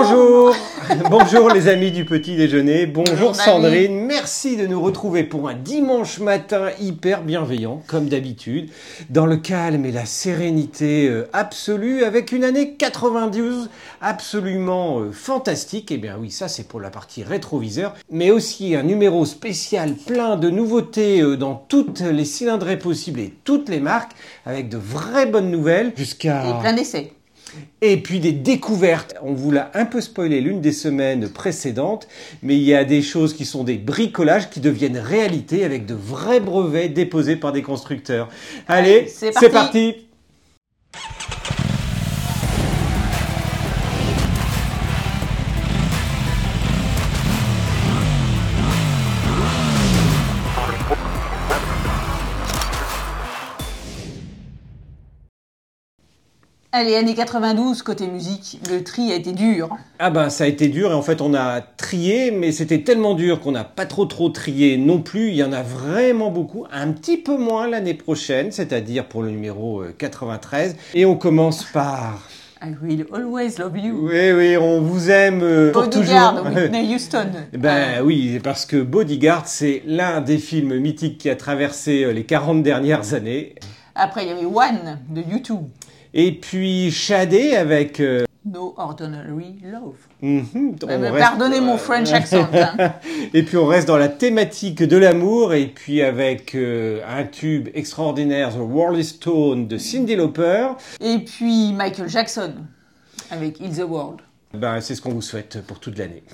Bonjour. Bonjour. Les amis du petit déjeuner, bonjour, Sandrine, merci de nous retrouver pour un dimanche matin hyper bienveillant, comme d'habitude, dans le calme et la sérénité euh, absolue, avec une année 92 absolument euh, fantastique. Et bien oui, ça c'est pour la partie rétroviseur, mais aussi un numéro spécial plein de nouveautés euh, dans toutes les cylindrées possibles et toutes les marques, avec de vraies bonnes nouvelles, jusqu'à... Et plein d'essais. Et puis des découvertes. On vous l'a un peu spoilé l'une des semaines précédentes, mais il y a des choses qui sont des bricolages qui deviennent réalité avec de vrais brevets déposés par des constructeurs. Allez, c'est c'est parti. Allez, années 92, côté musique, le tri a été dur. Ah ben ça a été dur et en fait on a trié, mais c'était tellement dur qu'on n'a pas trop trop trié non plus. Il y en a vraiment beaucoup, un petit peu moins l'année prochaine, c'est-à-dire pour le numéro euh, 93. Et on commence par... I will always love you. Oui, oui, on vous aime euh, pour Bodyguard, toujours. Whitney Houston. Ben oui, parce que Bodyguard, c'est l'un des films mythiques qui a traversé euh, les 40 dernières années. Après, il y avait One de YouTube. Et puis Shadé avec... euh, No Ordinary Love. mhm, reste- Pardonnez mon French accent. hein. Et puis on reste dans la thématique de l'amour, et puis avec euh, un tube extraordinaire, The Rolling Stone de Cyndi Lauper. Et puis Michael Jackson avec Heal the World. Ben, c'est ce qu'on vous souhaite pour toute l'année.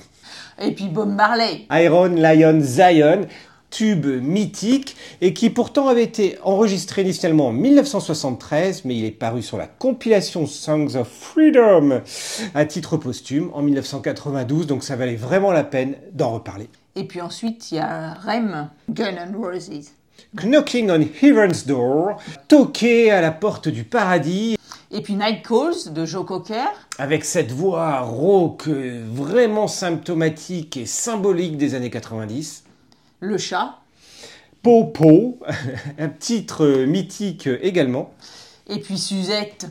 Et puis Bob Marley. Iron Lion Zion, tube mythique et qui pourtant avait été enregistré initialement en 1973, mais il est paru sur la compilation Songs of Freedom à titre posthume en 1992, donc ça valait vraiment la peine d'en reparler. Et puis ensuite, il y a Rem, Gun and Roses. Knocking on Heaven's Door, toquer à la porte du paradis, Et puis Night Calls de Joe Cocker. avec cette voix rauque vraiment symptomatique et symbolique des années 90. Le chat. Popo, un titre mythique également. Et puis Suzette.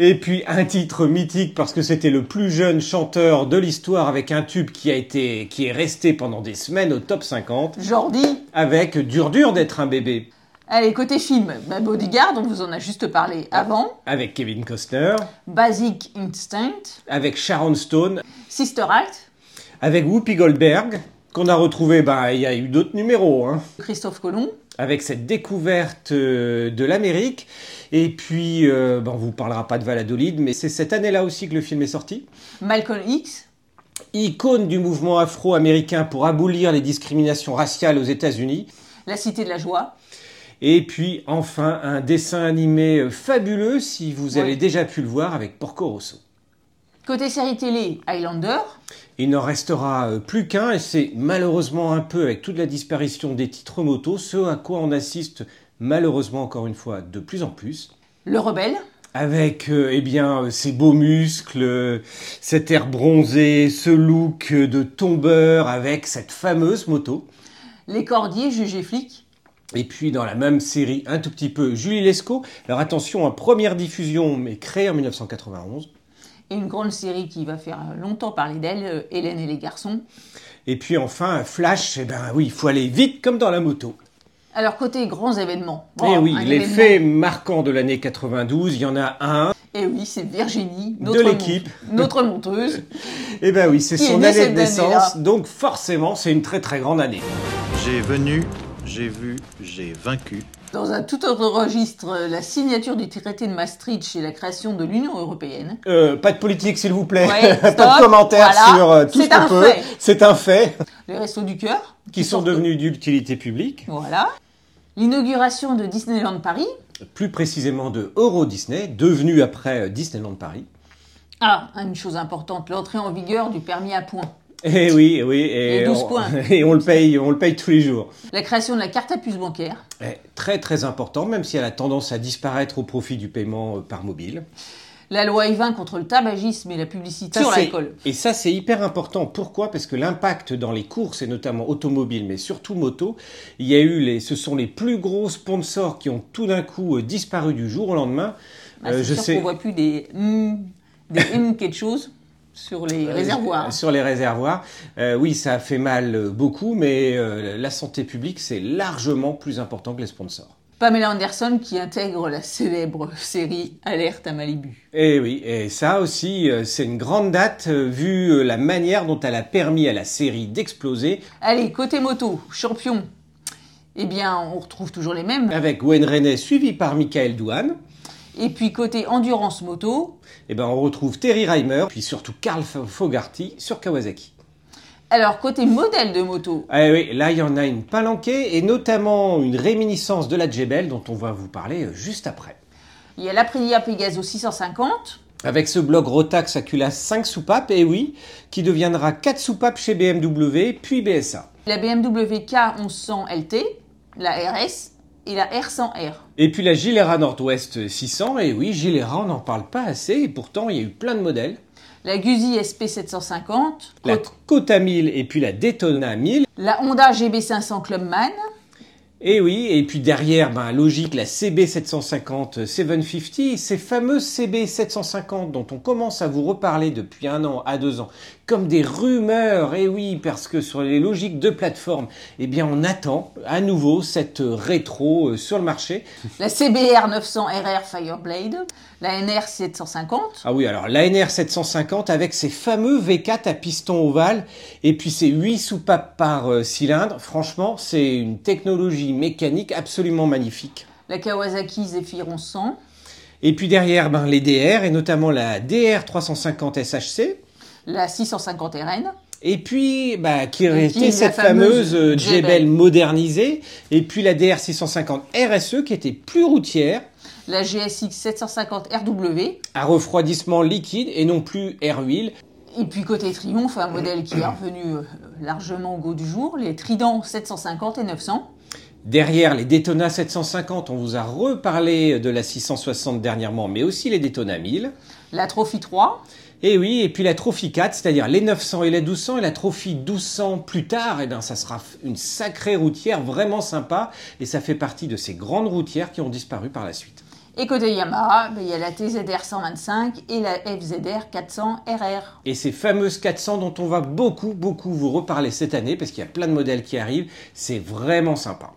Et puis un titre mythique parce que c'était le plus jeune chanteur de l'histoire avec un tube qui a été, qui est resté pendant des semaines au top 50 Jordi. avec Dur dur d'être un bébé Allez, côté film, bah, Bodyguard, on vous en a juste parlé avant. avec Kevin Costner, Basic Instinct. avec Sharon Stone, Sister Act. avec Whoopi Goldberg qu'on a retrouvé, bah il y a eu d'autres numéros, hein, Christophe Colomb. avec cette découverte euh, de l'Amérique. Et puis, euh, on vous parlera pas de Valladolid, mais c'est cette année-là aussi que le film est sorti. Malcolm X. icône du mouvement afro-américain pour abolir les discriminations raciales aux États-Unis. La Cité de la Joie. Et puis enfin un dessin animé euh, fabuleux si vous Ouais. avez déjà pu le voir avec Porco Rosso. Côté série télé, Highlander. Il n'en restera euh, plus qu'un et c'est malheureusement un peu avec toute la disparition des titres motos ce à quoi on assiste malheureusement encore une fois de plus en plus. Le Rebelle. Avec euh, eh bien euh, ces beaux muscles, euh, cet air bronzé, ce look euh, de tombeur avec cette fameuse moto. Les Cordiers, jugés flics. Et puis dans la même série, un tout petit peu, Julie Lescaut. Alors attention, en première diffusion, mais créée en 1991. Et une grande série qui va faire longtemps parler d'elle, euh, Hélène et les garçons. Et puis enfin, Flash, eh ben oui, il faut aller vite comme dans la moto. Alors, côté grands événements. Et Oh, oui, les événement. faits marquants de l'année 92, il y en a un. Et oui, c'est Virginie, De notre, l'équipe. mon- notre monteuse. Et ben oui, c'est son née année de naissance, donc forcément, c'est une très très grande année. J'ai venu, j'ai vu, j'ai vaincu. Dans un tout autre registre, la signature du traité de Maastricht et la création de l'Union européenne. Euh, pas de politique, s'il vous plaît. Ouais, pas de commentaires voilà. sur euh, tout ce qu'on peut. C'est un fait. Les Restos du Cœur. Qui sont sortent- devenus d'utilité publique. Voilà. L'inauguration de Disneyland Paris. Plus précisément de Euro Disney, devenu après euh, Disneyland Paris. Ah, une chose importante, l'entrée en vigueur du permis à points. Eh oui, eh oui, et, Et 12 on, points. et on le paye, on le paye tous les jours. La création de la carte à puce bancaire. Eh, très très important, même si elle a tendance à disparaître au profit du paiement euh, par mobile. La loi E20 contre le tabagisme et la publicité Ça, sur l'alcool. Et ça, c'est hyper important. Pourquoi? Parce que l'impact dans les courses, et notamment automobiles, mais surtout moto, il y a eu les, ce sont les plus gros sponsors qui ont tout d'un coup euh, disparu du jour au lendemain. Ah, Euh, je sûr sais. qu'on voit plus des hum, des hum quelque chose. Sur les réservoirs. Sur les réservoirs. Euh, oui, ça fait mal euh, beaucoup, mais euh, la santé publique, c'est largement plus important que les sponsors. Pamela Anderson qui intègre la célèbre série Alerte à Malibu. Et Eh oui, et ça aussi, euh, c'est une grande date euh, vu euh, la manière dont elle a permis à la série d'exploser, Allez, côté moto, champion. Eh bien, on retrouve toujours les mêmes. avec Wayne René suivi par Michael Douane. Et puis côté endurance moto, Et ben, on retrouve Terry Reimer, puis surtout Carl Fogarty sur Kawasaki. alors côté modèle de moto, Ah oui, là, il y en a une palanquée, et notamment une réminiscence de la Jebel, dont on va vous parler euh, juste après. il y a l'Aprilia Pegaso 650, Avec ce bloc Rotax Acula 5 soupapes, et oui, qui deviendra 4 soupapes chez BMW, puis BSA. la BMW K1100 LT, la RS et la R100R. Et puis la Gilera Nord-Ouest 600, et oui, Gilera, on n'en parle pas assez, et pourtant il y a eu plein de modèles. La Guzzi SP750, La Kota 1000 et puis la Daytona 1000. la Honda GB500 Clubman, Et oui, et puis derrière, ben, logique, la CB750 750, ces fameuses CB750 dont on commence à vous reparler depuis un an à deux ans, comme des rumeurs, et oui, parce que sur les logiques de plateforme, eh bien on attend à nouveau cette rétro euh, sur le marché. la CBR 900 RR Fireblade, la NR 750, Ah oui, alors l'ANR 750 avec ses fameux V4 à piston ovale et puis ses 8 soupapes par euh, cylindre, franchement, c'est une technologie mécanique absolument magnifique. la Kawasaki Zephyr 1100, Et puis derrière, ben, les DR et notamment la DR 350 SHC. La 650 RN, Et puis, bah, qui était cette fameuse fameuse euh, Jebel. Modernisée. Et puis la DR 650 RSE E qui était plus routière, la GSX 750 RW, à refroidissement liquide et non plus air huile. et puis côté Triomphe, un modèle qui est revenu euh, largement au goût du jour, les Trident 750 et 900, Derrière les Daytona 750, on vous a reparlé de la 660 dernièrement, mais aussi les Daytona 1000. la Trophy 3, Et oui, et puis la Trophy 4, c'est-à-dire les 900 et les 1200, et la Trophy 1200 plus tard, et bien ça sera une sacrée routière vraiment sympa, et ça fait partie de ces grandes routières qui ont disparu par la suite. et côté Yamaha, ben, il y a la TZR 125 et la FZR 400 RR. Et ces fameuses 400 dont on va beaucoup, beaucoup vous reparler cette année, parce qu'il y a plein de modèles qui arrivent, c'est vraiment sympa.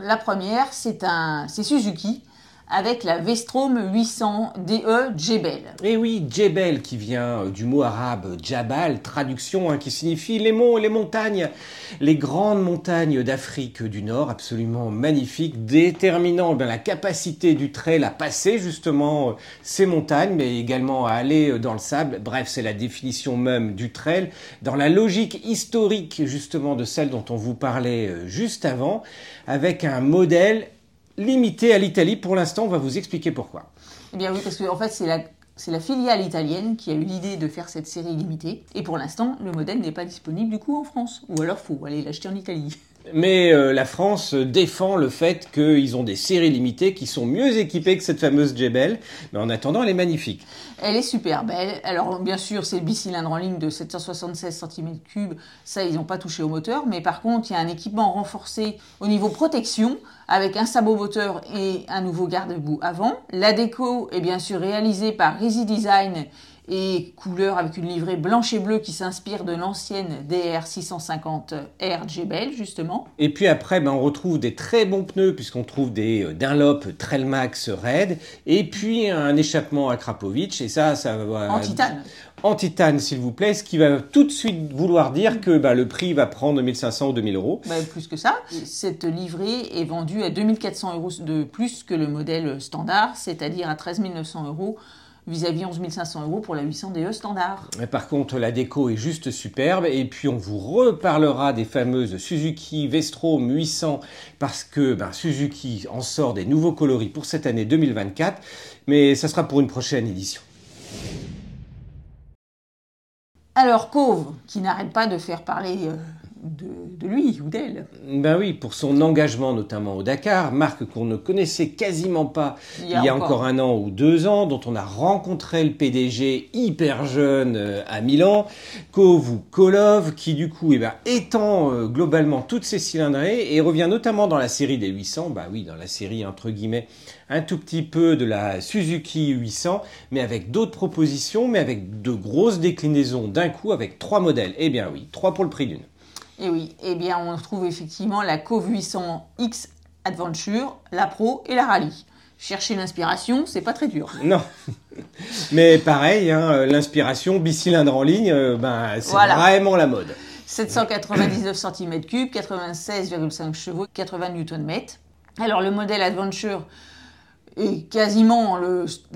La première, c'est un, c'est Suzuki avec la V-Strom 800 DE Jebel. Et oui, Jebel qui vient euh, du mot arabe Jabal, traduction hein, qui signifie les monts les montagnes, les grandes montagnes d'Afrique du Nord, absolument magnifiques, déterminant eh bien, la capacité du trail à passer justement euh, ces montagnes, mais également à aller euh, dans le sable. Bref, c'est la définition même du trail, dans la logique historique justement de celle dont on vous parlait juste avant, avec un modèle limité à l'Italie. Pour l'instant, on va vous expliquer pourquoi. Eh bien oui, parce que en fait, c'est la, c'est la filiale italienne qui a eu l'idée de faire cette série limitée. Et pour l'instant, le modèle n'est pas disponible du coup en France. Ou alors, faut aller l'acheter en Italie. Mais euh, la France défend le fait qu'ils ont des séries limitées qui sont mieux équipées que cette fameuse Jebel. Mais en attendant, elle est magnifique. Elle est super belle. Alors, bien sûr, c'est bicylindre en ligne de 776 cm3. Ça, ils n'ont pas touché au moteur. Mais par contre, il y a un équipement renforcé au niveau protection avec un sabot moteur et un nouveau garde-boue avant. La déco est bien sûr réalisée par Resi Design et couleur avec une livrée blanche et bleue qui s'inspire de l'ancienne DR 650 R Jebel, justement. Et puis après, ben, on retrouve des très bons pneus puisqu'on trouve des euh, Dunlop Trailmax Red et puis un échappement à Krapovic. Et ça, ça va... En titane. En titane, s'il vous plaît, ce qui va tout de suite vouloir dire que ben, le prix va prendre 1500 ou 2000 euros. Bah, plus que ça. Cette livrée est vendue à 2400 euros de plus que le modèle standard, c'est-à-dire à 13 900 euros vis-à-vis 11 500 euros pour la 800 DE standard. Mais Par contre, la déco est juste superbe. Et puis, on vous reparlera des fameuses Suzuki V-Strom 800 parce que ben, Suzuki en sort des nouveaux coloris pour cette année 2024. Mais ça sera pour une prochaine édition. Alors Cove, qui n'arrête pas de faire parler euh, de, lui ou d'elle. Ben oui, pour son engagement notamment au Dakar, marque qu'on ne connaissait quasiment pas il y a, encore. un an ou deux ans, dont on a rencontré le PDG hyper jeune euh, à Milan, Kovu Kolov, qui du coup eh ben, étend euh, globalement toutes ses cylindrées et revient notamment dans la série des 800, bah oui, dans la série entre guillemets un tout petit peu de la Suzuki 800, mais avec d'autres propositions, mais avec de grosses déclinaisons d'un coup, avec trois modèles. Eh bien oui, trois pour le prix d'une. Et oui, eh bien on trouve effectivement la Cove 800X Adventure, la Pro et la Rallye. Chercher l'inspiration, c'est pas très dur. Non. Mais pareil, hein, l'inspiration bicylindre en ligne, euh, ben, c'est vraiment la mode. 799 cm3, 96,5 chevaux, 80 Nm. Alors le modèle Adventure est quasiment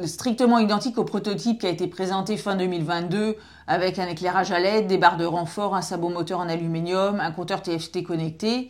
strictement identique au prototype qui a été présenté fin 2022 avec un éclairage à LED, des barres de renfort, un sabot moteur en aluminium, un compteur TFT connecté.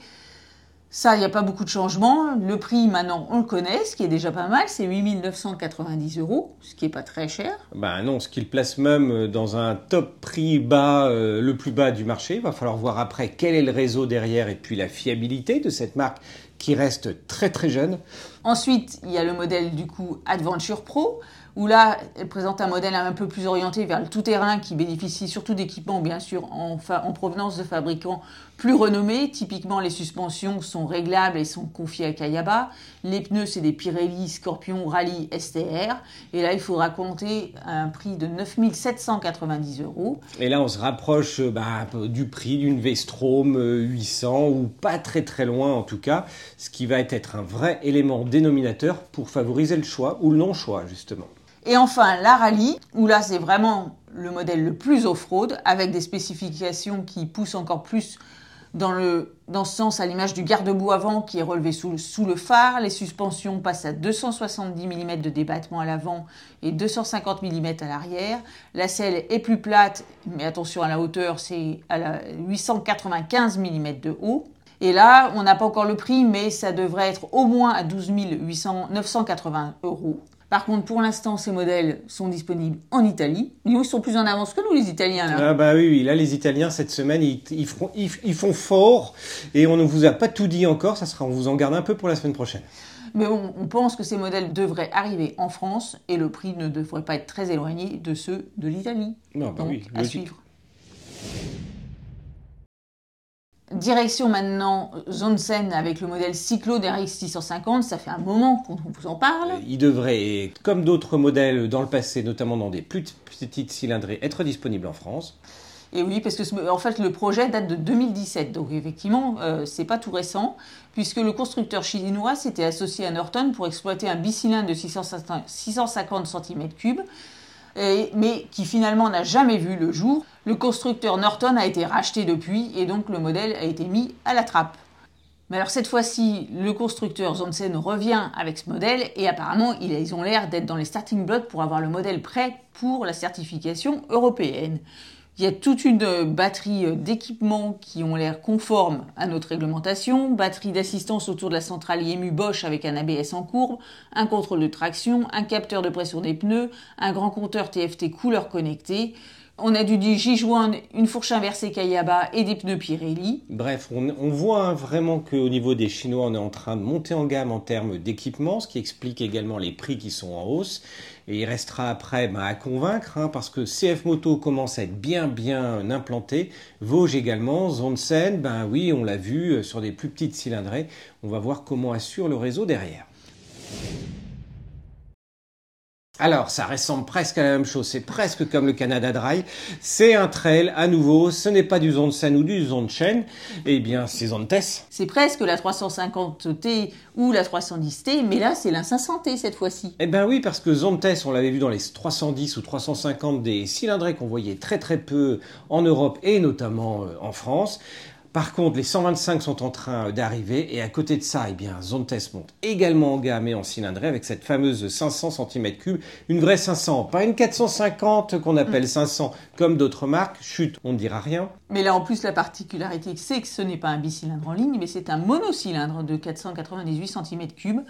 Ça, il n'y a pas beaucoup de changements. Le prix, maintenant, on le connaît, ce qui est déjà pas mal, c'est 8990 euros, ce qui n'est pas très cher. Ben non, ce qui le place même dans un top prix bas, euh, le plus bas du marché. Il va falloir voir après quel est le réseau derrière et puis la fiabilité de cette marque qui reste très très jeune. Ensuite, il y a le modèle du coup Adventure Pro, où là, elle présente un modèle un peu plus orienté vers le tout-terrain qui bénéficie surtout d'équipements, bien sûr, en, en, provenance de fabricants plus renommés. Typiquement, les suspensions sont réglables et sont confiées à Kayaba. Les pneus, c'est des Pirelli Scorpion Rally STR. Et là, il faudra compter un prix de 9790 euros. Et là, on se rapproche bah, du prix d'une V-Strom 800, ou pas très très loin en tout cas, ce qui va être un vrai élément dénominateur pour favoriser le choix ou le non-choix, justement. Et enfin, la rallye, où là c'est vraiment le modèle le plus off-road, avec des spécifications qui poussent encore plus dans, ce sens à l'image du garde-boue avant qui est relevé sous, sous, le phare. Les suspensions passent à 270 mm de débattement à l'avant et 250 mm à l'arrière. La selle est plus plate, mais attention à la hauteur, c'est à 895 mm de haut. Et là, on n'a pas encore le prix, mais ça devrait être au moins à 12 980 euros. Par contre, pour l'instant, ces modèles sont disponibles en Italie. Ils sont plus en avance que nous, les Italiens. Là. Ah bah oui, là, les Italiens, cette semaine, ils, font, fort. Et on ne vous a pas tout dit encore. Ça sera, on vous en garde un peu pour la semaine prochaine. Mais on, on pense que ces modèles devraient arriver en France et le prix ne devrait pas être très éloigné de ceux de l'Italie. Non, bah oui, à suivre. Direction maintenant Zonsen avec le modèle Cyclo DRX 650, ça fait un moment qu'on vous en parle. Il devrait, comme d'autres modèles dans le passé, notamment dans des plus petites cylindrées, être disponible en France. Et oui, parce que en fait le projet date de 2017, donc effectivement euh, c'est pas tout récent, puisque le constructeur chinois s'était associé à Norton pour exploiter un bicylindre de 650 cm3 mais qui finalement n'a jamais vu le jour. Le constructeur Norton a été racheté depuis et donc le modèle a été mis à la trappe. Mais alors cette fois-ci, le constructeur Zonsen revient avec ce modèle et apparemment ils ont l'air d'être dans les starting blocks pour avoir le modèle prêt pour la certification européenne. Il y a toute une batterie d'équipements qui ont l'air conformes à notre réglementation, batterie d'assistance autour de la centrale IMU Bosch avec un ABS en courbe, un contrôle de traction, un capteur de pression des pneus, un grand compteur TFT couleur connecté, on a du Digijoin, une fourche inversée Kayaba et des pneus Pirelli. Bref, on, voit vraiment qu'au niveau des Chinois, on est en train de monter en gamme en termes d'équipement, ce qui explique également les prix qui sont en hausse. Et il restera après bah, à convaincre, hein, parce que CF Moto commence à être bien bien implanté. Vosges également, Zonsen, ben oui, on l'a vu euh, sur des plus petites cylindrées. On va voir comment assure le réseau derrière. Alors, ça ressemble presque à la même chose. C'est presque comme le Canada Dry. C'est un trail à nouveau. Ce n'est pas du Zonsen ou du Zonchen. Eh bien, c'est Zontes. C'est presque la 350T ou la 310T, mais là, c'est la 500T cette fois-ci. Eh bien oui, parce que Zontes, on l'avait vu dans les 310 ou 350 des cylindrés qu'on voyait très très peu en Europe et notamment euh, en France. Par contre, les 125 sont en train d'arriver et à côté de ça, eh bien, Zontes monte également en gamme et en cylindrée avec cette fameuse 500 cm3, une vraie 500, pas une 450 qu'on appelle 500 comme d'autres marques. Chut, on ne dira rien. Mais là, en plus, la particularité, c'est que ce n'est pas un bicylindre en ligne, mais c'est un monocylindre de 498 cm3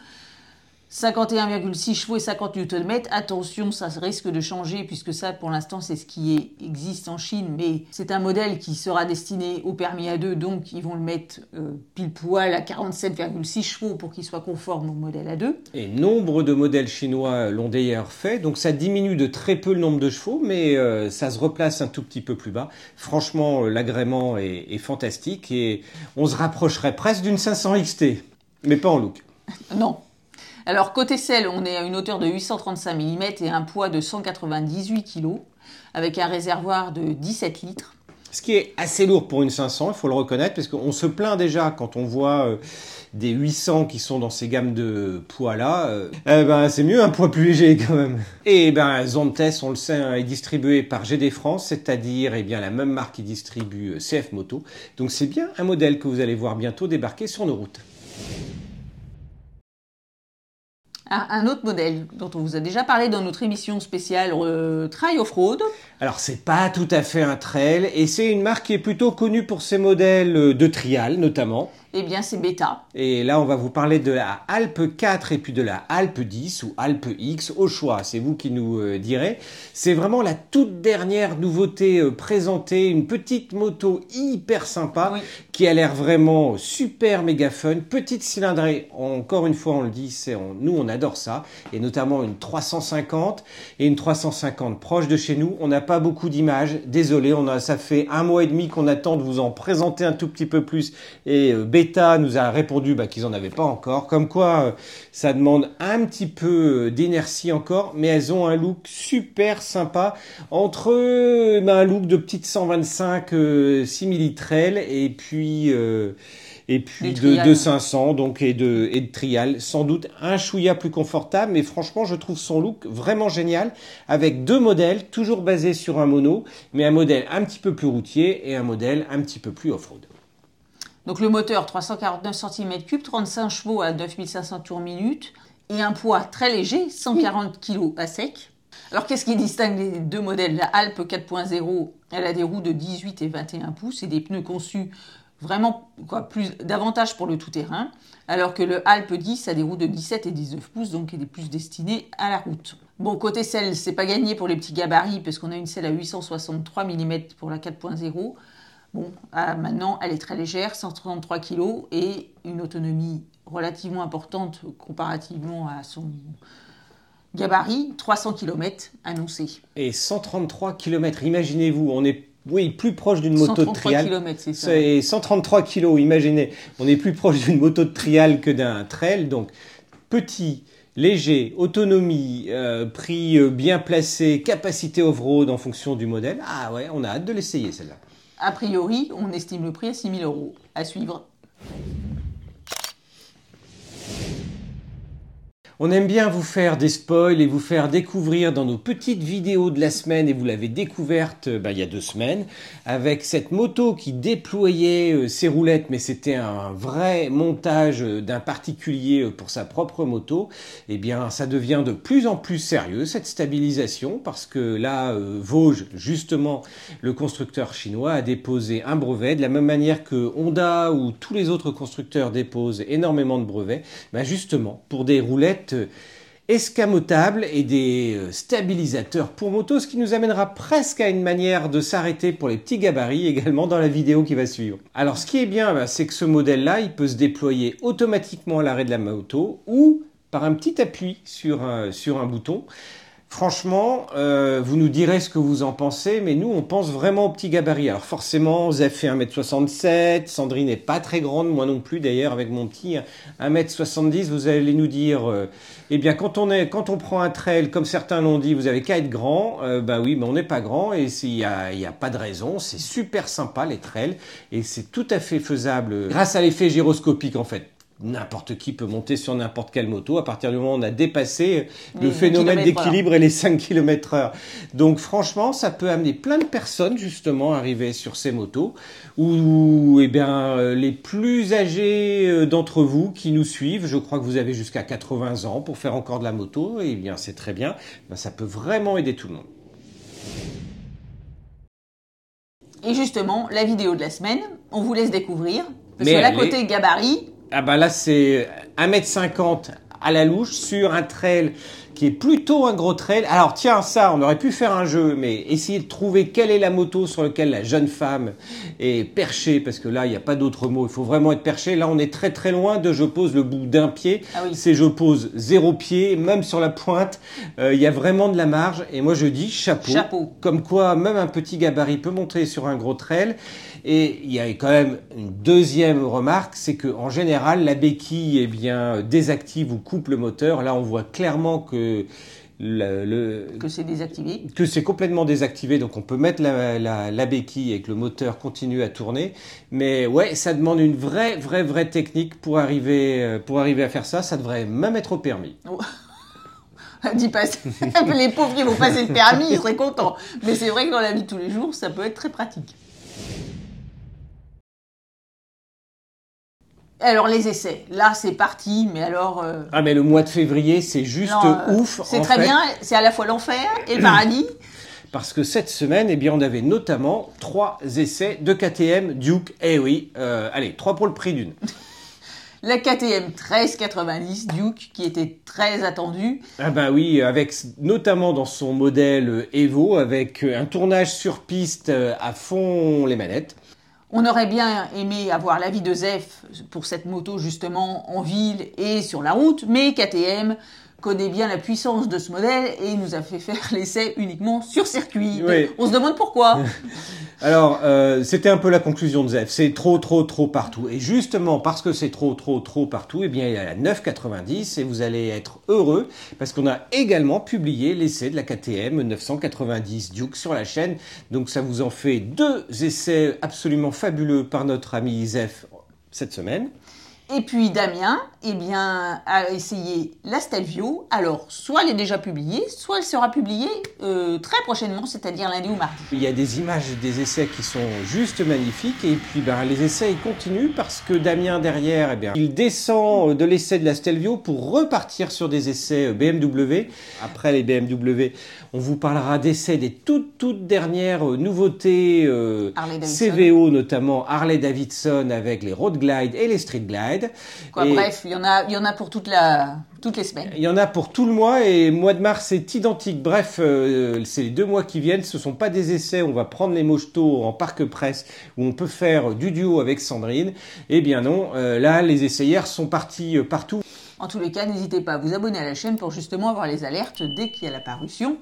51,6 chevaux et 50 Nm. Attention, ça risque de changer puisque ça, pour l'instant, c'est ce qui est- existe en Chine, mais c'est un modèle qui sera destiné au permis à deux, donc ils vont le mettre euh, pile poil à 47,6 chevaux pour qu'il soit conforme au modèle à deux. Et nombre de modèles chinois l'ont d'ailleurs fait, donc ça diminue de très peu le nombre de chevaux, mais euh, ça se replace un tout petit peu plus bas. Franchement, euh, l'agrément est, est fantastique et on se rapprocherait presque d'une 500 XT, mais pas en look. Non. Alors, côté selle, on est à une hauteur de 835 mm et un poids de 198 kg, avec un réservoir de 17 litres. Ce qui est assez lourd pour une 500, il faut le reconnaître, parce qu'on se plaint déjà quand on voit euh, des 800 qui sont dans ces gammes de poids-là. euh, eh ben, c'est mieux un poids plus léger quand même. Et ben, Zontes, on le sait, hein, est distribué par GD France, c'est-à-dire eh bien, la même marque qui distribue euh, CF Moto. Donc c'est bien un modèle que vous allez voir bientôt débarquer sur nos routes. Un, autre modèle dont on vous a déjà parlé dans notre émission spéciale euh, Trail Off-Road. Alors c'est pas tout à fait un trail, et c'est une marque qui est plutôt connue pour ses modèles euh, de trial notamment. Eh bien, c'est Beta. Et là, on va vous parler de la Alpe 4 et puis de la Alpe 10 ou Alpe X au choix. C'est vous qui nous euh, direz. C'est vraiment la toute dernière nouveauté euh, présentée, une petite moto hyper sympa Oui. qui a l'air vraiment super méga fun. Petite cylindrée, encore une fois, on le dit, c'est on- nous on adore ça, et notamment une 350 et une 350 proche de chez nous. On n'a pas beaucoup d'images, désolé, on a ça fait un mois et demi qu'on attend de vous en présenter un tout petit peu plus et euh, Beta nous a répondu bah, qu'ils en avaient pas encore. Comme quoi, euh, ça demande un petit peu euh, d'énergie encore, mais elles ont un look super sympa entre euh, bah, un look de petite 125 euh, simili trail et puis euh, et puis de, de 500 donc et de et de trial. Sans doute un chouïa plus confortable, mais franchement, je trouve son look vraiment génial avec deux modèles toujours basés sur un mono, mais un modèle un petit peu plus routier et un modèle un petit peu plus off-road. Donc, le moteur 349 cm3, 35 chevaux à 9500 tours minute et un poids très léger, 140 kg à sec. Alors, qu'est-ce qui distingue les deux modèles? La Alpe 4.0, elle a des roues de 18 et 21 pouces et des pneus conçus vraiment quoi, plus, davantage pour le tout-terrain, alors que le Alpe 10 a des roues de 17 et 19 pouces, donc elle est plus destinée à la route. Bon, côté selle, c'est pas gagné pour les petits gabarits, parce qu'on a une selle à 863 mm pour la 4.0. Bon, ah, maintenant, elle est très légère, 133 kg, et une autonomie relativement importante comparativement à son gabarit, 300 km annoncé. Et 133 km, imaginez-vous, on est oui, plus proche d'une moto de 133 trial. km, c'est ça. C'est 133 kilos, imaginez. On est plus proche d'une moto de trial que d'un trail. Donc, petit, léger, autonomie, euh, prix euh, bien placé, capacité off-road en fonction du modèle. Ah ouais, on a hâte de l'essayer celle-là. A priori, on estime le prix à 6 000 euros. À suivre. On aime bien vous faire des spoils et vous faire découvrir dans nos petites vidéos de la semaine, et vous l'avez découverte euh, bah, il y a deux semaines, avec cette moto qui déployait euh, ses roulettes, mais c'était un vrai montage euh, d'un particulier pour sa propre moto. Eh bien, ça devient de plus en plus sérieux, cette stabilisation, parce que là, Vosges, justement, le constructeur chinois a déposé un brevet, de la même manière que Honda ou tous les autres constructeurs déposent énormément de brevets, bah justement, pour des roulettes euh, escamotables et des euh, stabilisateurs pour moto, ce qui nous amènera presque à une manière de s'arrêter pour les petits gabarits également dans la vidéo qui va suivre. Alors ce qui est bien, bah, c'est que ce modèle-là, il peut se déployer automatiquement à l'arrêt de la moto ou par un petit appui sur un bouton. Franchement, euh, vous nous direz ce que vous en pensez, mais nous, on pense vraiment au petit gabarit. Alors forcément, Zef fait 1m67, Sandrine n'est pas très grande, moi non plus d'ailleurs, avec mon petit 1m70, vous allez nous dire, euh, eh bien, quand on, est, quand on prend un trail, comme certains l'ont dit, vous avez qu'à être grand, euh, bah oui, mais on n'est pas grand, et il n'y a, y a pas de raison, c'est super sympa les trails, et c'est tout à fait faisable grâce à l'effet gyroscopique en fait. N'importe qui peut monter sur n'importe quelle moto à partir du moment où on a dépassé le phénomène d'équilibre et les 5 km heure. Donc franchement, ça peut amener plein de personnes justement à arriver sur ces motos ou eh bien euh, les plus âgés euh, d'entre vous qui nous suivent, je crois que vous avez jusqu'à 80 ans pour faire encore de la moto, et eh bien c'est très bien, Ben, ça peut vraiment aider tout le monde. Et justement, la vidéo de la semaine, on vous laisse découvrir. Parce Mais que là, côté gabarit, Ah bah là c'est 1m50 à la louche sur un trail qui est plutôt un gros trail. Alors tiens, ça, on aurait pu faire un jeu, mais essayer de trouver quelle est la moto sur laquelle la jeune femme est perchée, parce que là, il n'y a pas d'autre mot, il faut vraiment être perché. Là, on est très très loin de je pose le bout d'un pied. Ah oui. C'est je pose zéro pied, même sur la pointe, euh, il y a vraiment de la marge. Et moi, je dis chapeau. Chapeau. Comme quoi, même un petit gabarit peut monter sur un gros trail. Et il y a quand même une deuxième remarque, c'est que en général, la béquille eh bien, désactive ou coupe le moteur. Là, on voit clairement que le, le- Que c'est désactivé. que c'est complètement désactivé, donc on peut mettre la, la, la béquille et que le moteur continue à tourner. Mais ouais, ça demande une vraie, vraie, vraie technique pour arriver, euh, pour arriver à faire ça. Ça devrait même être au permis. Dis pas. Les pauvres qui vont passer le permis, ils seraient contents. Mais c'est vrai que dans la vie de tous les jours, ça peut être très pratique. Alors les essais, là c'est parti, mais alors euh, Ah mais le mois de février, c'est juste non, euh, ouf. C'est très fait. bien, c'est à la fois l'enfer et le paradis. Parce que cette semaine, eh bien, on avait notamment trois essais de KTM Duke. Eh oui, euh, allez, trois pour le prix d'une. La KTM 1390 Duke qui était très attendue. Ah bah oui, avec notamment dans son modèle Evo, avec un tournage sur piste à fond les manettes. On aurait bien aimé avoir l'avis de Zef pour cette moto justement en ville et sur la route, mais KTM connaît bien la puissance de ce modèle et nous a fait faire l'essai uniquement sur circuit. Oui. On se demande pourquoi. Alors, euh, c'était un peu la conclusion de Zef. C'est trop, trop, trop partout. Et justement, parce que c'est trop, trop, trop partout, eh bien, il y a la 990 et vous allez être heureux parce qu'on a également publié l'essai de la KTM 990 Duke sur la chaîne. Donc, ça vous en fait deux essais absolument fabuleux par notre ami Zef cette semaine. Et puis Damien, eh bien, a essayé la Stelvio. Alors, soit elle est déjà publiée, soit elle sera publiée euh, très prochainement, c'est-à-dire lundi ou mardi. Il y a des images des essais qui sont juste magnifiques et puis ben, les essais ils continuent parce que Damien derrière, eh bien, il descend de l'essai de la Stelvio pour repartir sur des essais BMW. Après les BMW, on vous parlera d'essais des toutes toutes dernières euh, nouveautés euh. CVO notamment Harley Davidson avec les Road Glide et les Street Glide. Quoi, Et- Bref, il y en a, il y en a pour toute la, toutes les semaines. il y en a pour tout le mois et mois de mars c'est identique. Bref, euh, c'est les deux mois qui viennent. Ce sont pas des essais. On va prendre les mojetos en parc presse où on peut faire du duo avec Sandrine. Eh bien non, euh, là les essayères sont partis euh, partout. En tous les cas, n'hésitez pas à vous abonner à la chaîne pour justement avoir les alertes dès qu'il y a la parution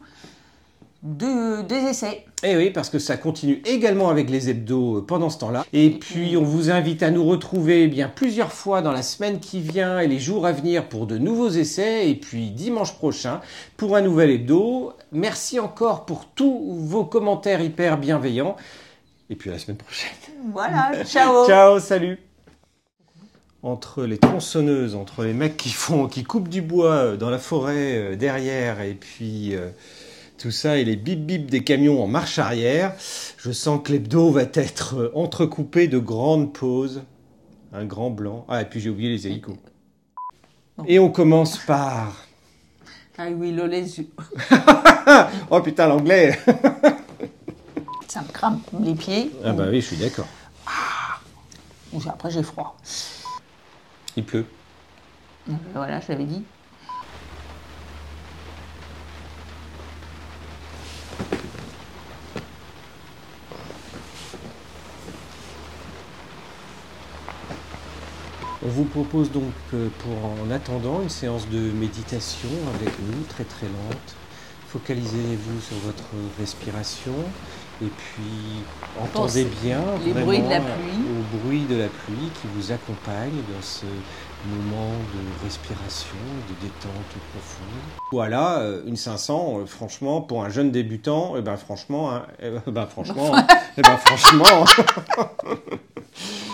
de, des essais. Eh oui, parce que ça continue également avec les hebdos euh, pendant ce temps-là. Et puis, on vous invite à nous retrouver eh bien plusieurs fois dans la semaine qui vient et les jours à venir pour de nouveaux essais. Et puis, dimanche prochain pour un nouvel hebdo. Merci encore pour tous vos commentaires hyper bienveillants. Et puis, à la semaine prochaine. Voilà, ciao Ciao, salut entre les tronçonneuses, entre les mecs qui font, qui coupent du bois euh, dans la forêt euh, derrière, et puis euh, tout ça, et les bip bip des camions en marche arrière, je sens que l'hebdo va être euh, entrecoupé de grandes pauses. Un grand blanc. Ah, et puis j'ai oublié les hélicos. Et on commence par. Ah oui, le les yeux. Oh putain, l'anglais Ça me crame les pieds. Ah bah oui, je suis d'accord. Ou Après, j'ai froid. Il pleut. Donc, Voilà, je l'avais dit. On vous propose donc euh, pour en attendant une séance de méditation avec nous, très très lente. Focalisez-vous sur votre respiration et puis entendez bien les vraiment bruits de la pluie. au bruit de la pluie qui vous accompagne dans ce moment de respiration, de détente profonde. Voilà, euh, une 500, euh, franchement, pour un jeune débutant, eh ben franchement, hein, eh ben, franchement, eh ben franchement.